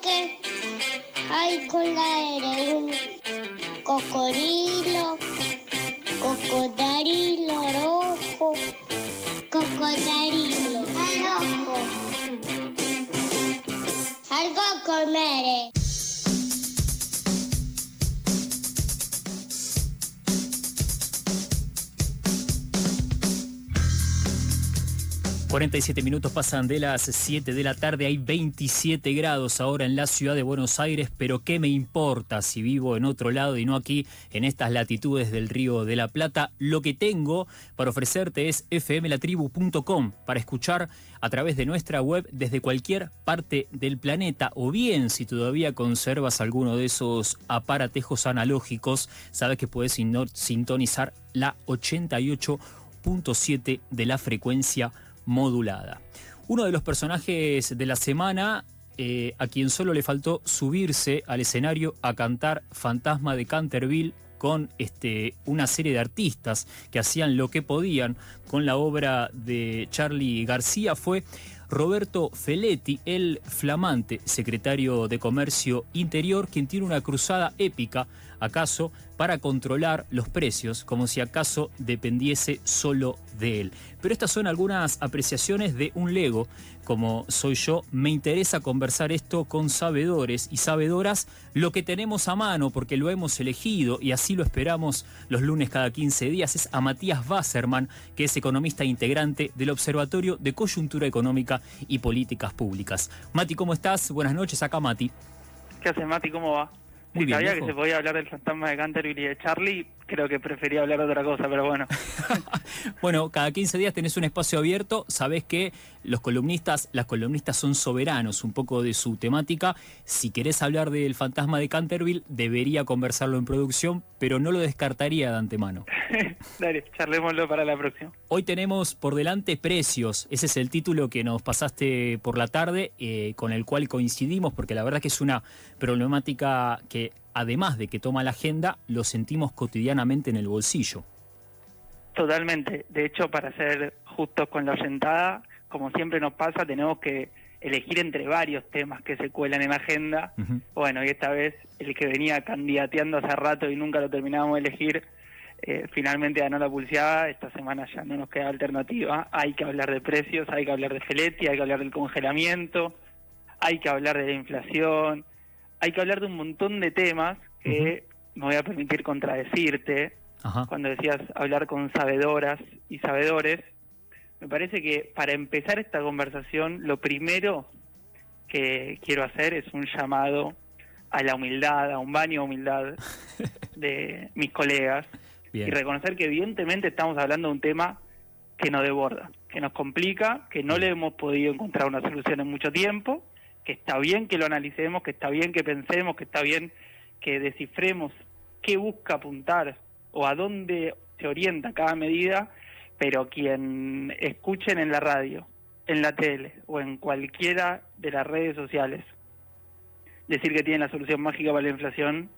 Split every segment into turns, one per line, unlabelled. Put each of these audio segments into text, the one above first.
que hay con la R. Un cocodrilo, cocodrilo rojo, cocodrilo rojo. Algo a comer.
47 minutos pasan de las 7 de la tarde, hay 27 grados ahora en la ciudad de Buenos Aires, pero ¿qué me importa si vivo en otro lado y no aquí, en estas latitudes del Río de la Plata? Lo que tengo para ofrecerte es fmlatribu.com para escuchar a través de nuestra web desde cualquier parte del planeta o bien si todavía conservas alguno de esos aparatejos analógicos, sabes que puedes sintonizar la 88.7 de la frecuencia modulada. Uno de los personajes de la semana, eh, a quien solo le faltó subirse al escenario a cantar Fantasma de Canterville con este, una serie de artistas que hacían lo que podían con la obra de Charlie García, fue Roberto Feletti, el flamante secretario de Comercio Interior, quien tiene una cruzada épica, acaso, para controlar los precios, como si acaso dependiese solo de él. Pero estas son algunas apreciaciones de un Lego, como soy yo. Me interesa conversar esto con sabedores y sabedoras, lo que tenemos a mano, porque lo hemos elegido y así lo esperamos los lunes cada 15 días, es a Matías Wasserman, que es economista integrante del Observatorio de Coyuntura Económica y Políticas Públicas. Mati, ¿cómo estás? Buenas noches, acá Mati.
¿Qué haces, Mati? ¿Cómo va?
Muy bien,
sabía que se podía hablar del fantasma de Canterville y de Charlie, creo que prefería hablar de otra cosa, pero bueno.
Bueno, cada 15 días tenés un espacio abierto, sabés que los columnistas, las columnistas son soberanos un poco de su temática. Si querés hablar del fantasma de Canterville, debería conversarlo en producción, pero no lo descartaría de antemano.
Dale, charlémoslo para la próxima.
Hoy tenemos por delante precios, ese es el título que nos pasaste por la tarde, eh, con el cual coincidimos, porque la verdad que es una problemática que además de que toma la agenda, lo sentimos cotidianamente en el bolsillo.
Totalmente. De hecho, para ser justos con la oyentada, como siempre nos pasa, tenemos que elegir entre varios temas que se cuelan en agenda.
Ujú.
Bueno, y esta vez el que venía candidateando hace rato y nunca lo terminábamos de elegir, eh, finalmente ganó la pulseada. Esta semana ya no nos queda alternativa. Hay que hablar de precios, hay que hablar de Feletti, hay que hablar del congelamiento, hay que hablar de la inflación, hay que hablar de un montón de temas que me voy a permitir contradecirte
Ajá.
cuando decías hablar con sabedoras y sabedores, me parece que para empezar esta conversación, lo primero que quiero hacer es un llamado a la humildad, a un baño de humildad de mis colegas
Bien.
y reconocer que evidentemente estamos hablando de un tema que nos desborda, que nos complica, que no le hemos podido encontrar una solución en mucho tiempo, que está bien que lo analicemos, que está bien que pensemos, que está bien que descifremos qué busca apuntar o a dónde se orienta cada medida, pero quien escuchen en la radio, en la tele o en cualquiera de las redes sociales decir que tienen la solución mágica para la inflación,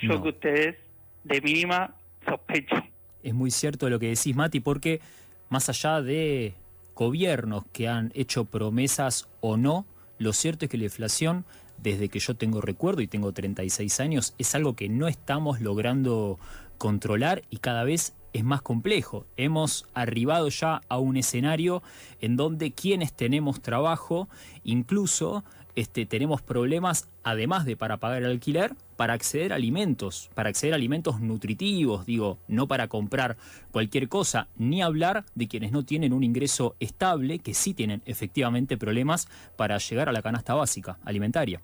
yo
No.
que ustedes de mínima sospecho.
Es muy cierto lo que decís, Mati, porque más allá de gobiernos que han hecho promesas o no, lo cierto es que la inflación, desde que yo tengo recuerdo y tengo 36 años, es algo que no estamos logrando controlar y cada vez es más complejo. Hemos arribado ya a un escenario en donde quienes tenemos trabajo, incluso este, tenemos problemas, además de para pagar el alquiler, para acceder a alimentos, para acceder a alimentos nutritivos, digo, no para comprar cualquier cosa, ni hablar de quienes no tienen un ingreso estable, que sí tienen efectivamente problemas para llegar a la canasta básica alimentaria.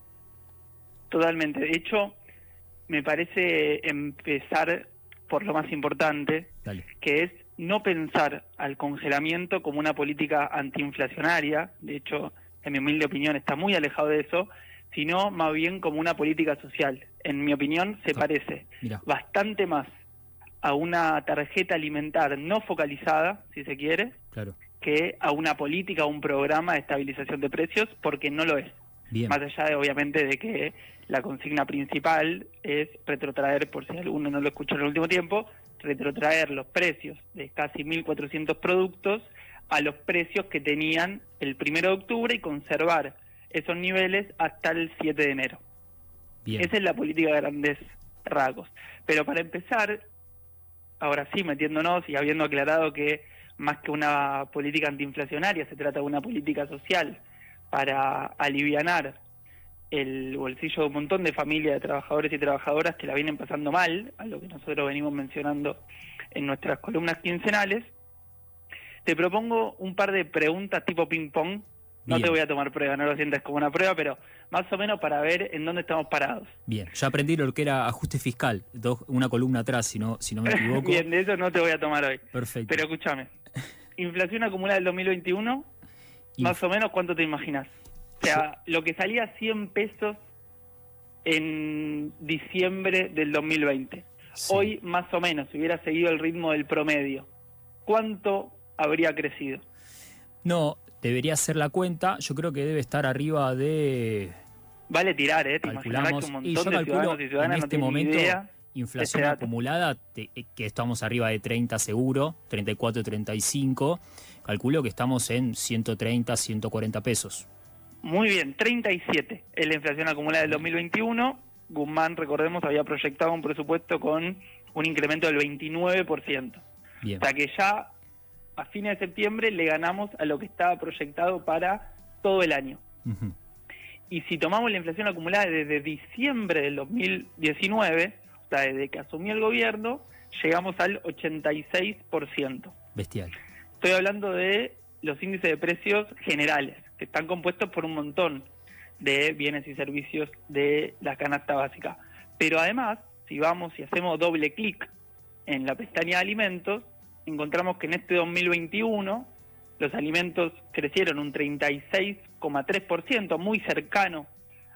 Totalmente. De hecho, me parece empezar por lo más importante,
Dale.
que es no pensar al congelamiento como una política antiinflacionaria, de hecho, en mi humilde opinión, está muy alejado de eso, sino más bien como una política social. En mi opinión, se
Ah.
parece
Mira,
bastante más a una tarjeta alimentar no focalizada, si se quiere,
claro.
que a una política o un programa de estabilización de precios, porque no lo es.
Bien.
Más allá de, obviamente, de que la consigna principal es retrotraer, por si alguno no lo escuchó en el último tiempo, retrotraer los precios de casi 1.400 productos a los precios que tenían el primero de octubre y conservar esos niveles hasta el 7 de enero.
Bien.
Esa es la política de grandes rasgos. Pero para empezar, ahora sí, metiéndonos y habiendo aclarado que más que una política antiinflacionaria, se trata de una política social para alivianar el bolsillo de un montón de familias de trabajadores y trabajadoras que la vienen pasando mal, a lo que nosotros venimos mencionando en nuestras columnas quincenales, te propongo un par de preguntas tipo ping-pong. No te voy a tomar prueba, no lo sientas como una prueba, pero más o menos para ver en dónde estamos parados.
Bien, ya aprendí lo que era ajuste fiscal, dos- una columna atrás, si no, si no me equivoco.
Bien, de eso no te voy a tomar hoy.
Perfecto.
Pero escúchame, inflación acumulada del 2021,
Inf-
más o menos, ¿cuánto te imaginas? O sea, lo que salía 100 pesos en diciembre del 2020.
Sí.
Hoy, más o menos, si hubiera seguido el ritmo del promedio, ¿cuánto habría crecido?
No, debería hacer la cuenta. Yo creo que debe estar arriba de.
Vale tirar, ¿eh? Te
Calculamos.
que un
Y yo
montón de
calculo
ciudadanos y
en
no
este momento
idea.
inflación
este dato.
acumulada, te- eh, que estamos arriba de 30 seguro, 34, 35. Calculo que estamos en 130, 140 pesos.
Muy bien, 37 es la inflación acumulada del 2021. Guzmán, recordemos, había proyectado un presupuesto con un incremento del 29%.
Bien.
O sea que ya a fines de septiembre le ganamos a lo que estaba proyectado para todo el año. Y si tomamos la inflación acumulada desde diciembre del 2019, o sea, desde que asumió el gobierno, llegamos al 86%.
Bestial.
Estoy hablando de los índices de precios generales, que están compuestos por un montón de bienes y servicios de la canasta básica. Pero además, si vamos y hacemos doble clic en la pestaña de alimentos, encontramos que en este 2021 los alimentos crecieron un 36,3%, muy cercano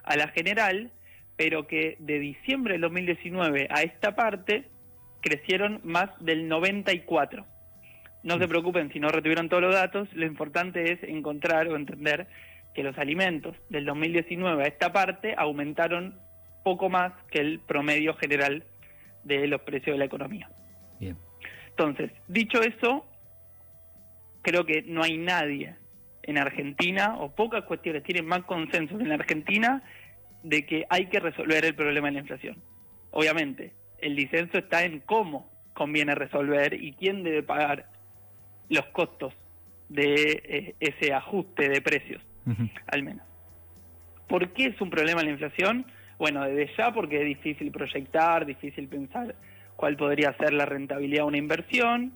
a la general, pero que de diciembre del 2019 a esta parte crecieron más del 94%. No se preocupen si no retuvieron todos los datos, lo importante es encontrar o entender que los alimentos del 2019 a esta parte aumentaron poco más que el promedio general de los precios de la economía.
Bien.
Entonces, dicho eso, creo que no hay nadie en Argentina, o pocas cuestiones tienen más consenso en la Argentina, de que hay que resolver el problema de la inflación. Obviamente, el disenso está en cómo conviene resolver y quién debe pagar los costos de eh, ese ajuste de precios, al menos. ¿Por qué es un problema la inflación? Bueno, desde ya porque es difícil proyectar, difícil pensar cuál podría ser la rentabilidad de una inversión,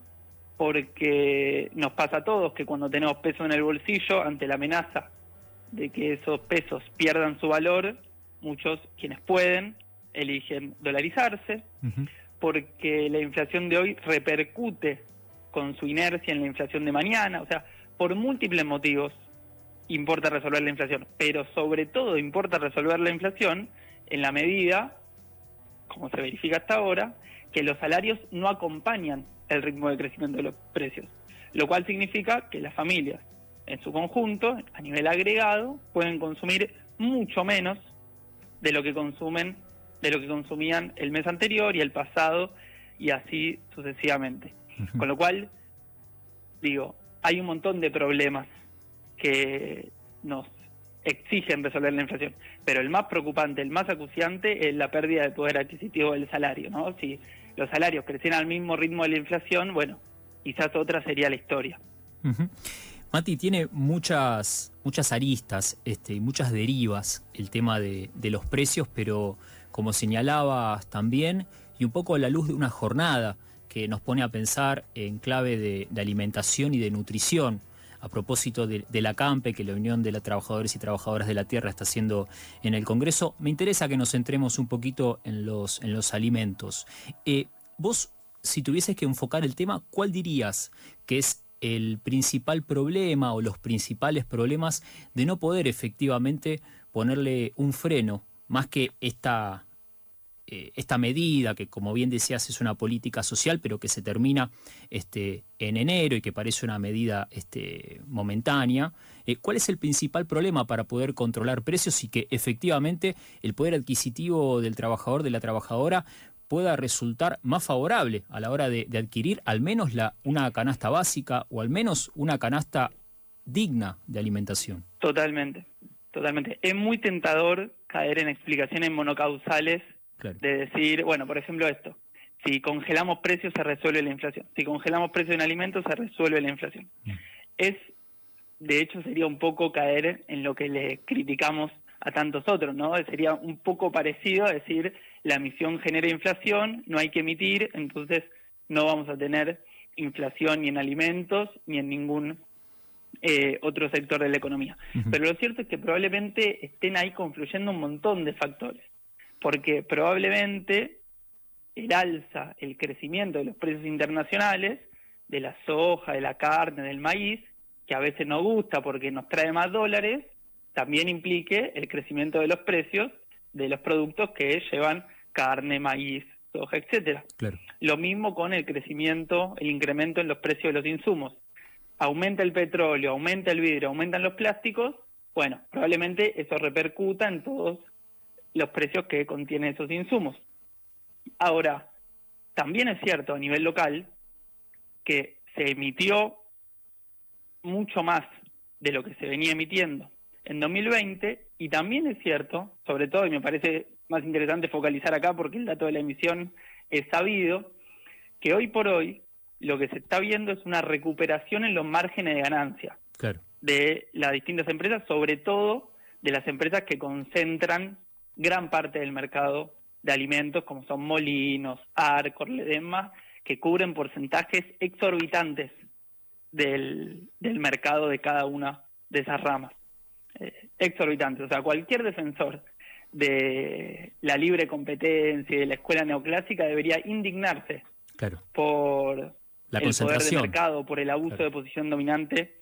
porque nos pasa a todos que cuando tenemos peso en el bolsillo, ante la amenaza de que esos pesos pierdan su valor, muchos quienes pueden eligen dolarizarse, porque la inflación de hoy repercute con su inercia en la inflación de mañana, o sea, por múltiples motivos importa resolver la inflación, pero sobre todo importa resolver la inflación en la medida, como se verifica hasta ahora, que los salarios no acompañan el ritmo de crecimiento de los precios, lo cual significa que las familias en su conjunto, a nivel agregado, pueden consumir mucho menos de lo que consumen, de lo que consumían el mes anterior y el pasado y así sucesivamente. Con lo cual, digo, hay un montón de problemas que nos exigen resolver la inflación, pero el más preocupante, el más acuciante es la pérdida de poder adquisitivo del salario, ¿no? Si los salarios crecieran al mismo ritmo de la inflación, bueno, quizás otra sería la historia.
Mati, tiene muchas, muchas aristas este, muchas derivas el tema de, los precios, pero como señalabas también, y un poco a la luz de una jornada que nos pone a pensar en clave de alimentación y de nutrición, a propósito de, de la CAMPE, que la Unión de los Trabajadores y Trabajadoras de la Tierra está haciendo en el Congreso, me interesa que nos centremos un poquito en los, en los alimentos. Eh, vos, si tuvieses que enfocar el tema, ¿cuál dirías que es el principal problema o los principales problemas de no poder efectivamente ponerle un freno, más que esta, eh, esta medida que, como bien decías, es una política social, pero que se termina este, en enero y que parece una medida este, momentánea. Eh, ¿Cuál es el principal problema para poder controlar precios y que efectivamente el poder adquisitivo del trabajador, de la trabajadora, pueda resultar más favorable a la hora de, de adquirir al menos la, una canasta básica o al menos una canasta digna de alimentación?
Totalmente. totalmente. Es muy tentador caer en explicaciones monocausales de decir, bueno, por ejemplo esto, si congelamos precios se resuelve la inflación, si congelamos precios en alimentos se resuelve la inflación. Mm. Es, de hecho, sería un poco caer en lo que le criticamos a tantos otros, ¿no? Sería un poco parecido a decir, la emisión genera inflación, no hay que emitir, entonces no vamos a tener inflación ni en alimentos ni en ningún eh, otro sector de la economía. Pero lo cierto es que probablemente estén ahí confluyendo un montón de factores, porque probablemente el alza, el crecimiento de los precios internacionales, de la soja, de la carne, del maíz, que a veces nos gusta porque nos trae más dólares, también implique el crecimiento de los precios de los productos que llevan carne, maíz, soja, etcétera. Lo mismo con el crecimiento, el incremento en los precios de los insumos. Aumenta el petróleo, aumenta el vidrio, aumentan los plásticos, bueno, probablemente eso repercuta en todos los precios que contienen esos insumos. Ahora, también es cierto a nivel local que se emitió mucho más de lo que se venía emitiendo en 2020 y también es cierto, sobre todo, y me parece más interesante focalizar acá porque el dato de la emisión es sabido, que hoy por hoy lo que se está viendo es una recuperación en los márgenes de ganancia de las distintas empresas, sobre todo de las empresas que concentran gran parte del mercado de alimentos, como son Molinos, Arcor, Ledesma, que cubren porcentajes exorbitantes del, del mercado de cada una de esas ramas. Eh, exorbitantes. O sea, cualquier defensor de la libre competencia y de la escuela neoclásica debería indignarse por
la
el poder de mercado, por el abuso de posición dominante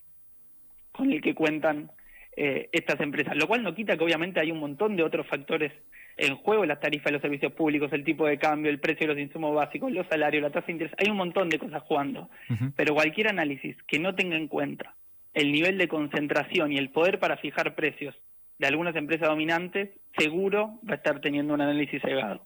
con el que cuentan eh, estas empresas. Lo cual no quita que obviamente hay un montón de otros factores en juego, las tarifas de los servicios públicos, el tipo de cambio, el precio de los insumos básicos, los salarios, la tasa de interés, hay un montón de cosas jugando. Pero cualquier análisis que no tenga en cuenta el nivel de concentración y el poder para fijar precios de algunas empresas dominantes, seguro va a estar teniendo un análisis cegado.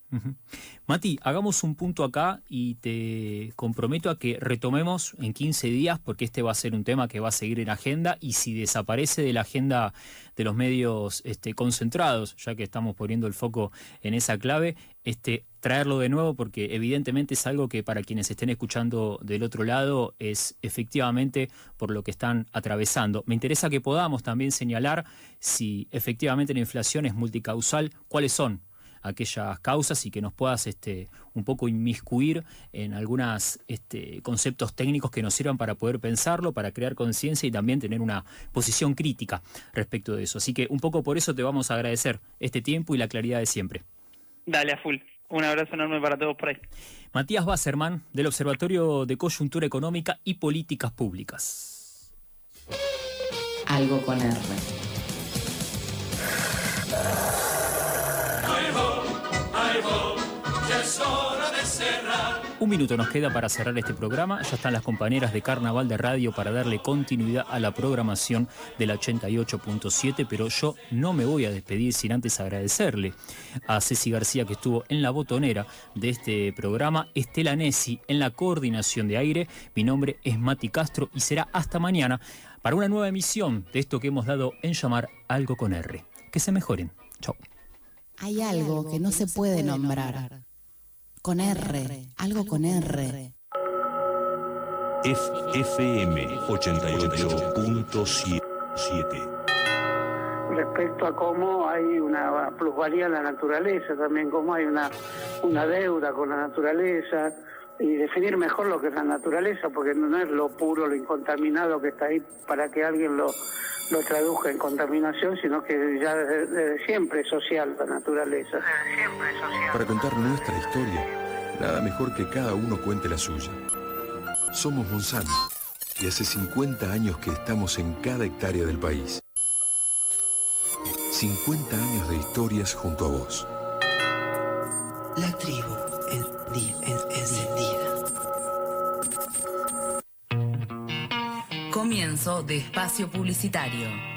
Mati, hagamos un punto acá y te comprometo a que retomemos en 15 días, porque este va a ser un tema que va a seguir en agenda y si desaparece de la agenda de los medios este, concentrados, ya que estamos poniendo el foco en esa clave, este, traerlo de nuevo porque evidentemente es algo que para quienes estén escuchando del otro lado es efectivamente por lo que están atravesando. Me interesa que podamos también señalar si efectivamente la inflación es multicausal, cuáles son aquellas causas y que nos puedas este, un poco inmiscuir en algunos este, conceptos técnicos que nos sirvan para poder pensarlo, para crear conciencia y también tener una posición crítica respecto de eso. Así que un poco por eso te vamos a agradecer este tiempo y la claridad de siempre.
Dale a full. Un abrazo enorme para todos por ahí.
Matías Basserman, del Observatorio de Coyuntura Económica y Políticas Públicas.
Algo con R.
Un minuto nos queda para cerrar este programa. Ya están las compañeras de Carnaval de Radio para darle continuidad a la programación del 88.7, pero yo no me voy a despedir sin antes agradecerle a Ceci García que estuvo en la botonera de este programa, Estela Nessi en la coordinación de aire. Mi nombre es Mati Castro y será hasta mañana para una nueva emisión de esto que hemos dado en llamar Algo con R. Que se mejoren. Chau.
Hay algo que no se puede nombrar con R, algo con R.
FM 88.7
respecto a cómo hay una plusvalía en la naturaleza, también cómo hay una, una deuda con la naturaleza y definir mejor lo que es la naturaleza, porque no es lo puro, lo incontaminado que está ahí para que alguien lo, lo traduzca en contaminación, sino que ya desde, siempre es social la naturaleza. siempre
es social. Para contar nuestra historia, nada mejor que cada uno cuente la suya. Somos Monsanto y hace 50 años que estamos en cada hectárea del país. 50 años de historias junto a vos.
La tribu encendida. Comienzo de espacio publicitario.